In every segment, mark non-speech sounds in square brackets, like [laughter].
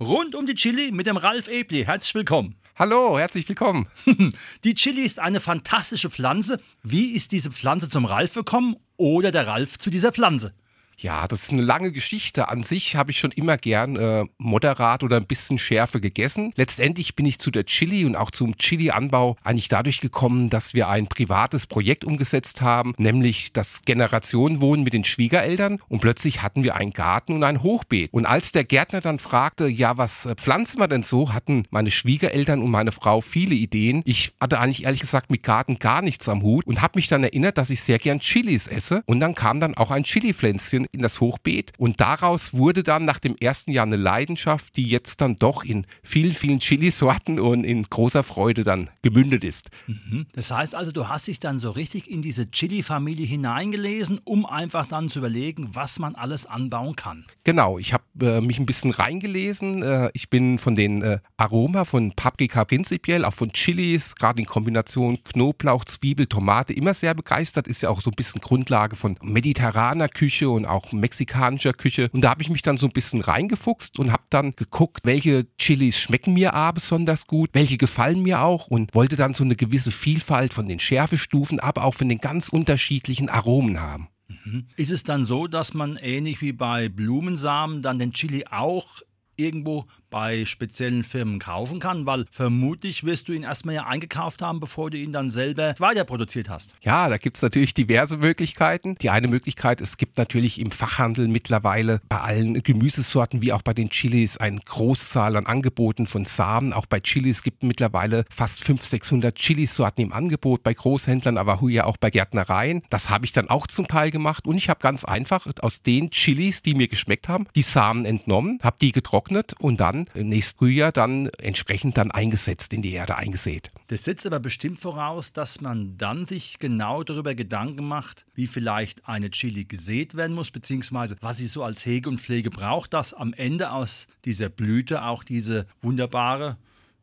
rund um die Chili mit dem Ralf Ebli. Herzlich willkommen. Hallo, herzlich willkommen. [laughs] die Chili ist eine fantastische Pflanze. Wie ist diese Pflanze zum Ralf gekommen oder der Ralf zu dieser Pflanze? Ja, das ist eine lange Geschichte. An sich habe ich schon immer gern äh, moderat oder ein bisschen Schärfe gegessen. Letztendlich bin ich zu der Chili und auch zum Chili-Anbau eigentlich dadurch gekommen, dass wir ein privates Projekt umgesetzt haben, nämlich das Generationenwohnen mit den Schwiegereltern. Und plötzlich hatten wir einen Garten und ein Hochbeet. Und als der Gärtner dann fragte, ja, was äh, pflanzen wir denn so, hatten meine Schwiegereltern und meine Frau viele Ideen. Ich hatte eigentlich ehrlich gesagt mit Garten gar nichts am Hut und habe mich dann erinnert, dass ich sehr gern Chilis esse. Und dann kam dann auch ein Chili-Pflänzchen in das Hochbeet. Und daraus wurde dann nach dem ersten Jahr eine Leidenschaft, die jetzt dann doch in vielen, vielen Chilisorten und in großer Freude dann gemündet ist. Mhm. Das heißt also, du hast dich dann so richtig in diese Chili-Familie hineingelesen, um einfach dann zu überlegen, was man alles anbauen kann. Genau, ich habe äh, mich ein bisschen reingelesen. Äh, ich bin von den äh, Aroma von Paprika prinzipiell, auch von Chilis, gerade in Kombination Knoblauch, Zwiebel, Tomate, immer sehr begeistert. Ist ja auch so ein bisschen Grundlage von mediterraner Küche und auch auch mexikanischer Küche. Und da habe ich mich dann so ein bisschen reingefuchst und habe dann geguckt, welche Chilis schmecken mir A besonders gut, welche gefallen mir auch und wollte dann so eine gewisse Vielfalt von den Schärfestufen, aber auch von den ganz unterschiedlichen Aromen haben. Mhm. Ist es dann so, dass man ähnlich wie bei Blumensamen dann den Chili auch irgendwo bei speziellen Firmen kaufen kann, weil vermutlich wirst du ihn erstmal ja eingekauft haben, bevor du ihn dann selber weiter produziert hast. Ja, da gibt es natürlich diverse Möglichkeiten. Die eine Möglichkeit, es gibt natürlich im Fachhandel mittlerweile bei allen Gemüsesorten wie auch bei den Chilis eine Großzahl an Angeboten von Samen. Auch bei Chilis gibt es mittlerweile fast 500, 600 Chilisorten im Angebot bei Großhändlern, aber hier auch bei Gärtnereien. Das habe ich dann auch zum Teil gemacht und ich habe ganz einfach aus den Chilis, die mir geschmeckt haben, die Samen entnommen, habe die getrocknet und dann im nächsten Frühjahr dann entsprechend dann eingesetzt, in die Erde eingesät. Das setzt aber bestimmt voraus, dass man dann sich genau darüber Gedanken macht, wie vielleicht eine Chili gesät werden muss, beziehungsweise was sie so als Hege und Pflege braucht, dass am Ende aus dieser Blüte auch diese wunderbare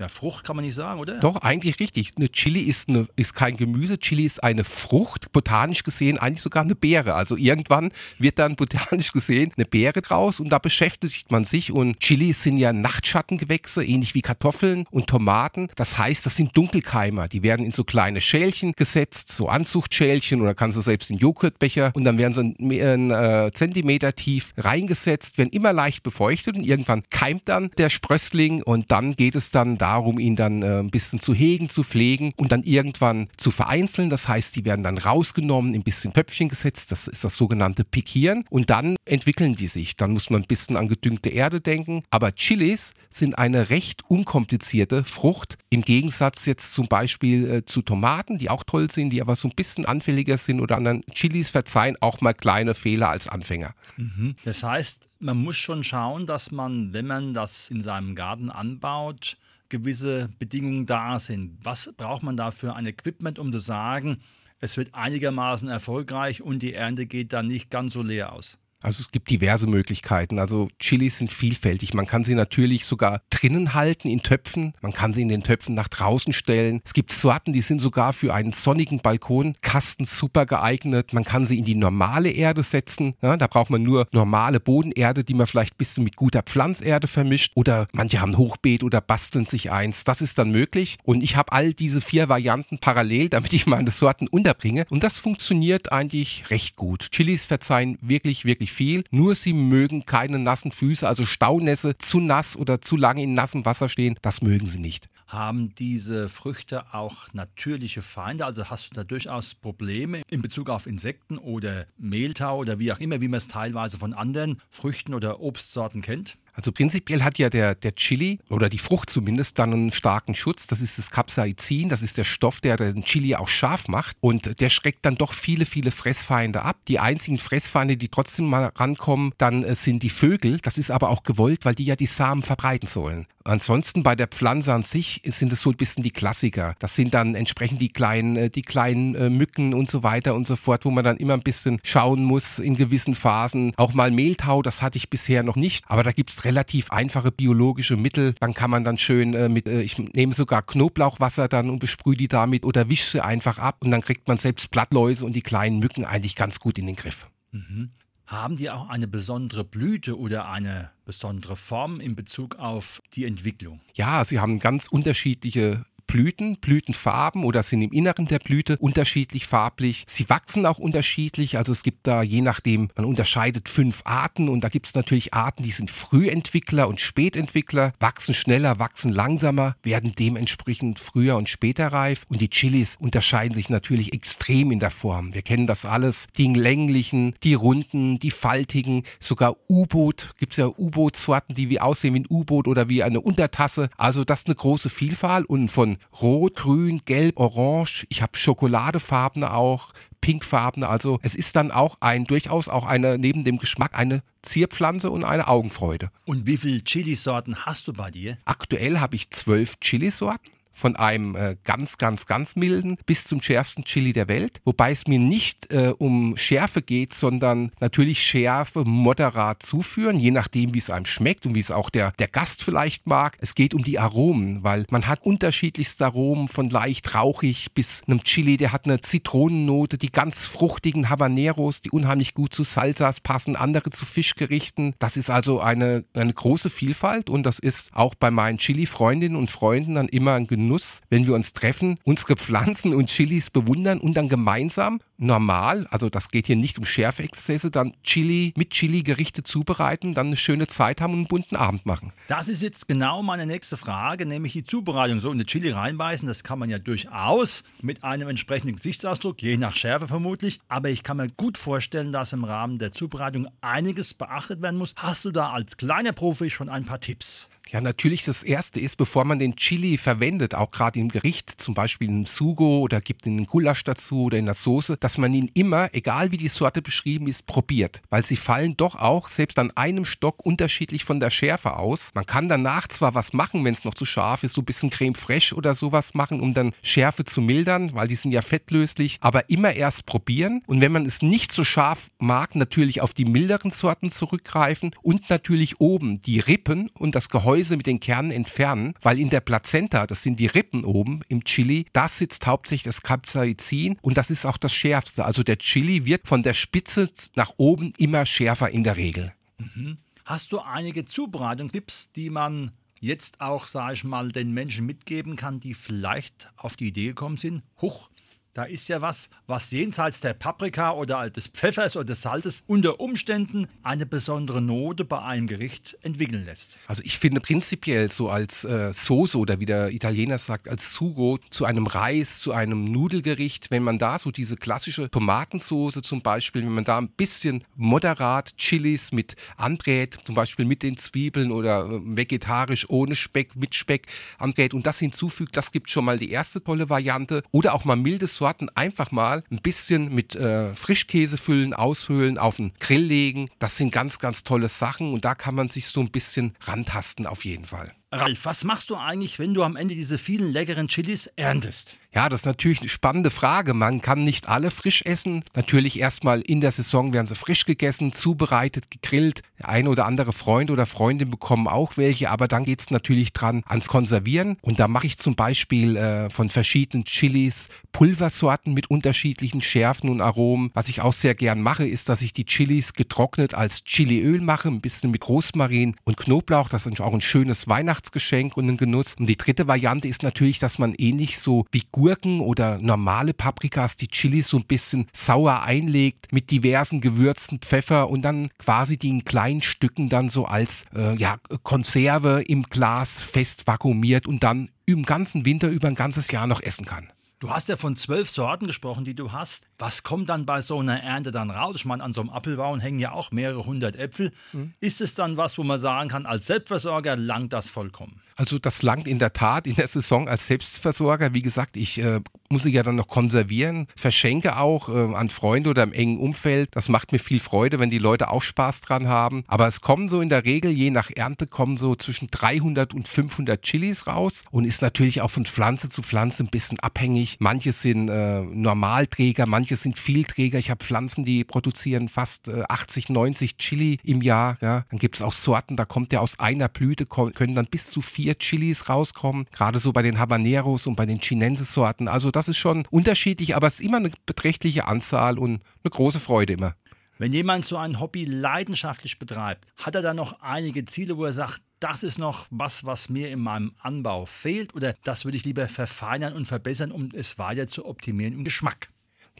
ja, Frucht kann man nicht sagen, oder? Doch, eigentlich richtig. Eine Chili ist, eine, ist kein Gemüse. Chili ist eine Frucht, botanisch gesehen eigentlich sogar eine Beere. Also irgendwann wird dann botanisch gesehen eine Beere draus und da beschäftigt man sich. Und Chilis sind ja Nachtschattengewächse, ähnlich wie Kartoffeln und Tomaten. Das heißt, das sind Dunkelkeimer. Die werden in so kleine Schälchen gesetzt, so Anzuchtschälchen oder kannst du selbst in Joghurtbecher und dann werden sie einen äh, Zentimeter tief reingesetzt, werden immer leicht befeuchtet und irgendwann keimt dann der Sprössling und dann geht es dann da darum, ihn dann äh, ein bisschen zu hegen, zu pflegen und dann irgendwann zu vereinzeln. Das heißt, die werden dann rausgenommen, ein bisschen Pöpfchen gesetzt. Das ist das sogenannte Pikieren. Und dann entwickeln die sich. Dann muss man ein bisschen an gedüngte Erde denken. Aber Chilis sind eine recht unkomplizierte Frucht. Im Gegensatz jetzt zum Beispiel äh, zu Tomaten, die auch toll sind, die aber so ein bisschen anfälliger sind oder anderen Chilis verzeihen auch mal kleine Fehler als Anfänger. Mhm. Das heißt, man muss schon schauen, dass man, wenn man das in seinem Garten anbaut, gewisse Bedingungen da sind. Was braucht man da für ein Equipment, um zu sagen, es wird einigermaßen erfolgreich und die Ernte geht dann nicht ganz so leer aus? Also es gibt diverse Möglichkeiten. Also Chilis sind vielfältig. Man kann sie natürlich sogar drinnen halten in Töpfen. Man kann sie in den Töpfen nach draußen stellen. Es gibt Sorten, die sind sogar für einen sonnigen Balkonkasten super geeignet. Man kann sie in die normale Erde setzen. Ja, da braucht man nur normale Bodenerde, die man vielleicht ein bisschen mit guter Pflanzerde vermischt. Oder manche haben Hochbeet oder basteln sich eins. Das ist dann möglich. Und ich habe all diese vier Varianten parallel, damit ich meine Sorten unterbringe. Und das funktioniert eigentlich recht gut. Chilis verzeihen wirklich, wirklich nicht viel, nur sie mögen keine nassen Füße, also Staunässe, zu nass oder zu lange in nassem Wasser stehen, das mögen sie nicht. Haben diese Früchte auch natürliche Feinde? Also hast du da durchaus Probleme in Bezug auf Insekten oder Mehltau oder wie auch immer, wie man es teilweise von anderen Früchten oder Obstsorten kennt? Also prinzipiell hat ja der, der Chili oder die Frucht zumindest dann einen starken Schutz. Das ist das Capsaicin, das ist der Stoff, der den Chili auch scharf macht und der schreckt dann doch viele, viele Fressfeinde ab. Die einzigen Fressfeinde, die trotzdem mal rankommen, dann äh, sind die Vögel. Das ist aber auch gewollt, weil die ja die Samen verbreiten sollen. Ansonsten bei der Pflanze an sich sind es so ein bisschen die Klassiker. Das sind dann entsprechend die kleinen, äh, die kleinen äh, Mücken und so weiter und so fort, wo man dann immer ein bisschen schauen muss in gewissen Phasen. Auch mal Mehltau, das hatte ich bisher noch nicht, aber da gibt es relativ einfache biologische Mittel. Dann kann man dann schön äh, mit, äh, ich nehme sogar Knoblauchwasser dann und besprühe die damit oder wische sie einfach ab und dann kriegt man selbst Blattläuse und die kleinen Mücken eigentlich ganz gut in den Griff. Mhm. Haben die auch eine besondere Blüte oder eine besondere Form in Bezug auf die Entwicklung? Ja, sie haben ganz unterschiedliche Blüten, Blütenfarben oder sind im Inneren der Blüte unterschiedlich farblich. Sie wachsen auch unterschiedlich, also es gibt da je nachdem, man unterscheidet fünf Arten und da gibt es natürlich Arten, die sind Frühentwickler und Spätentwickler, wachsen schneller, wachsen langsamer, werden dementsprechend früher und später reif und die Chilis unterscheiden sich natürlich extrem in der Form. Wir kennen das alles, die länglichen, die runden, die faltigen, sogar U-Boot, gibt es ja U-Boot-Sorten, die wie aussehen wie ein U-Boot oder wie eine Untertasse. Also das ist eine große Vielfalt und von Rot, Grün, Gelb, Orange. Ich habe schokoladefarbene auch, pinkfarbene. Also es ist dann auch ein durchaus auch eine neben dem Geschmack eine Zierpflanze und eine Augenfreude. Und wie viele Chilisorten hast du bei dir? Aktuell habe ich zwölf Chilisorten von einem äh, ganz, ganz, ganz milden bis zum schärfsten Chili der Welt. Wobei es mir nicht äh, um Schärfe geht, sondern natürlich Schärfe moderat zuführen, je nachdem, wie es einem schmeckt und wie es auch der, der Gast vielleicht mag. Es geht um die Aromen, weil man hat unterschiedlichste Aromen von leicht rauchig bis einem Chili, der hat eine Zitronennote, die ganz fruchtigen Habaneros, die unheimlich gut zu Salsas passen, andere zu Fischgerichten. Das ist also eine, eine große Vielfalt und das ist auch bei meinen Chili-Freundinnen und Freunden dann immer ein Genuss Genuss, wenn wir uns treffen, unsere Pflanzen und Chilis bewundern und dann gemeinsam normal, also das geht hier nicht um Schärfexzesse, dann Chili mit Chili-Gerichte zubereiten, dann eine schöne Zeit haben und einen bunten Abend machen. Das ist jetzt genau meine nächste Frage, nämlich die Zubereitung. So eine Chili reinbeißen, das kann man ja durchaus mit einem entsprechenden Gesichtsausdruck, je nach Schärfe vermutlich. Aber ich kann mir gut vorstellen, dass im Rahmen der Zubereitung einiges beachtet werden muss. Hast du da als kleiner Profi schon ein paar Tipps? Ja, natürlich das Erste ist, bevor man den Chili verwendet, auch gerade im Gericht, zum Beispiel in einem Sugo oder gibt in den Gulasch dazu oder in der Soße, dass man ihn immer, egal wie die Sorte beschrieben ist, probiert. Weil sie fallen doch auch selbst an einem Stock unterschiedlich von der Schärfe aus. Man kann danach zwar was machen, wenn es noch zu scharf ist, so ein bisschen Creme fraiche oder sowas machen, um dann Schärfe zu mildern, weil die sind ja fettlöslich, aber immer erst probieren. Und wenn man es nicht so scharf mag, natürlich auf die milderen Sorten zurückgreifen und natürlich oben die Rippen und das Gehäuse mit den Kernen entfernen, weil in der Plazenta, das sind die Rippen oben im Chili, da sitzt hauptsächlich das Capsaicin und das ist auch das Schärfste. Also der Chili wird von der Spitze nach oben immer schärfer in der Regel. Mhm. Hast du einige Zubereitungstipps, die man jetzt auch, sage ich mal, den Menschen mitgeben kann, die vielleicht auf die Idee gekommen sind? Huch, da ist ja was, was jenseits der Paprika oder des Pfeffers oder des Salzes unter Umständen eine besondere Note bei einem Gericht entwickeln lässt. Also ich finde prinzipiell so als äh, Soße oder wie der Italiener sagt, als Sugo zu einem Reis, zu einem Nudelgericht, wenn man da so diese klassische Tomatensoße zum Beispiel, wenn man da ein bisschen moderat Chilis mit anbrät, zum Beispiel mit den Zwiebeln oder äh, vegetarisch ohne Speck, mit Speck anbrät und das hinzufügt, das gibt schon mal die erste tolle Variante. Oder auch mal mildes Sorten einfach mal ein bisschen mit äh, Frischkäse füllen, aushöhlen, auf den Grill legen. Das sind ganz, ganz tolle Sachen und da kann man sich so ein bisschen rantasten auf jeden Fall. Ralf, was machst du eigentlich, wenn du am Ende diese vielen leckeren Chilis erntest? Ja, das ist natürlich eine spannende Frage. Man kann nicht alle frisch essen. Natürlich erstmal in der Saison werden sie frisch gegessen, zubereitet, gegrillt. Der ein oder andere Freund oder Freundin bekommen auch welche, aber dann geht es natürlich dran ans Konservieren. Und da mache ich zum Beispiel äh, von verschiedenen Chilis Pulversorten mit unterschiedlichen Schärfen und Aromen. Was ich auch sehr gern mache, ist, dass ich die Chilis getrocknet als Chiliöl mache, ein bisschen mit Rosmarin und Knoblauch. Das ist auch ein schönes Weihnachtsgeschenk und ein Genuss. Und die dritte Variante ist natürlich, dass man ähnlich so wie Gurken oder normale Paprikas die Chilis so ein bisschen sauer einlegt mit diversen Gewürzen, Pfeffer und dann quasi die in kleinen Stücken dann so als äh, ja, Konserve im Glas fest vakuumiert und dann im ganzen Winter über ein ganzes Jahr noch essen kann. Du hast ja von zwölf Sorten gesprochen, die du hast. Was kommt dann bei so einer Ernte dann raus? Ich meine, an so einem Apfelbaum hängen ja auch mehrere hundert Äpfel. Mhm. Ist es dann was, wo man sagen kann, als Selbstversorger langt das vollkommen? Also das langt in der Tat in der Saison als Selbstversorger. Wie gesagt, ich äh, muss ich ja dann noch konservieren, verschenke auch äh, an Freunde oder im engen Umfeld. Das macht mir viel Freude, wenn die Leute auch Spaß dran haben. Aber es kommen so in der Regel, je nach Ernte, kommen so zwischen 300 und 500 Chilis raus und ist natürlich auch von Pflanze zu Pflanze ein bisschen abhängig. Manche sind äh, Normalträger, manche sind Vielträger. Ich habe Pflanzen, die produzieren fast äh, 80, 90 Chili im Jahr. Ja. Dann gibt es auch Sorten, da kommt ja aus einer Blüte, können dann bis zu vier Chilis rauskommen. Gerade so bei den Habaneros und bei den Chinense-Sorten. Also das ist schon unterschiedlich, aber es ist immer eine beträchtliche Anzahl und eine große Freude immer. Wenn jemand so ein Hobby leidenschaftlich betreibt, hat er dann noch einige Ziele, wo er sagt, das ist noch was, was mir in meinem Anbau fehlt oder das würde ich lieber verfeinern und verbessern, um es weiter zu optimieren im Geschmack?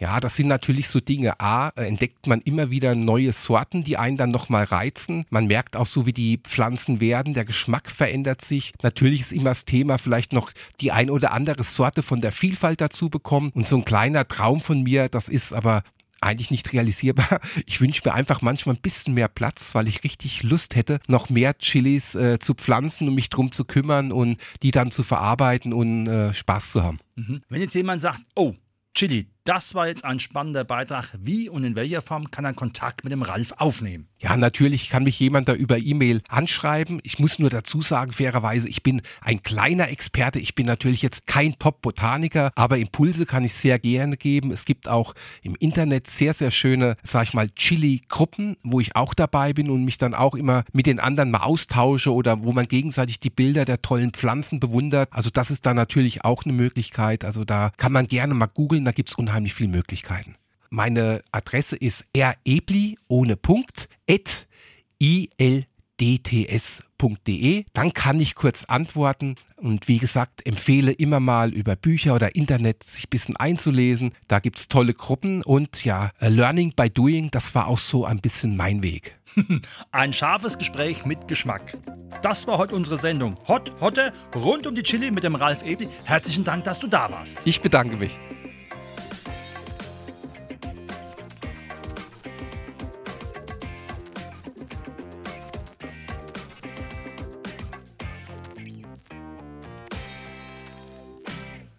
Ja, das sind natürlich so Dinge. A, äh, entdeckt man immer wieder neue Sorten, die einen dann nochmal reizen. Man merkt auch so, wie die Pflanzen werden. Der Geschmack verändert sich. Natürlich ist immer das Thema, vielleicht noch die ein oder andere Sorte von der Vielfalt dazu bekommen. Und so ein kleiner Traum von mir, das ist aber eigentlich nicht realisierbar. [laughs] Ich wünsche mir einfach manchmal ein bisschen mehr Platz, weil ich richtig Lust hätte, noch mehr Chilis äh, zu pflanzen und mich drum zu kümmern und die dann zu verarbeiten und äh, Spaß zu haben. Mhm. Wenn jetzt jemand sagt, oh, Chili, das war jetzt ein spannender Beitrag. Wie und in welcher Form kann er Kontakt mit dem Ralf aufnehmen? Ja, natürlich kann mich jemand da über E-Mail anschreiben. Ich muss nur dazu sagen, fairerweise, ich bin ein kleiner Experte. Ich bin natürlich jetzt kein Top-Botaniker, aber Impulse kann ich sehr gerne geben. Es gibt auch im Internet sehr, sehr schöne, sag ich mal, Chili-Gruppen, wo ich auch dabei bin und mich dann auch immer mit den anderen mal austausche oder wo man gegenseitig die Bilder der tollen Pflanzen bewundert. Also das ist da natürlich auch eine Möglichkeit. Also da kann man gerne mal googeln, da gibt es unheimlich viele Möglichkeiten. Meine Adresse ist rebli ohne Punkt at ildts.de. Dann kann ich kurz antworten und wie gesagt, empfehle immer mal über Bücher oder Internet sich ein bisschen einzulesen. Da gibt es tolle Gruppen und ja, Learning by Doing, das war auch so ein bisschen mein Weg. [laughs] Ein scharfes Gespräch mit Geschmack. Das war heute unsere Sendung. Hot, Hotte, rund um die Chili mit dem Ralf Ebli. Herzlichen Dank, dass du da warst. Ich bedanke mich.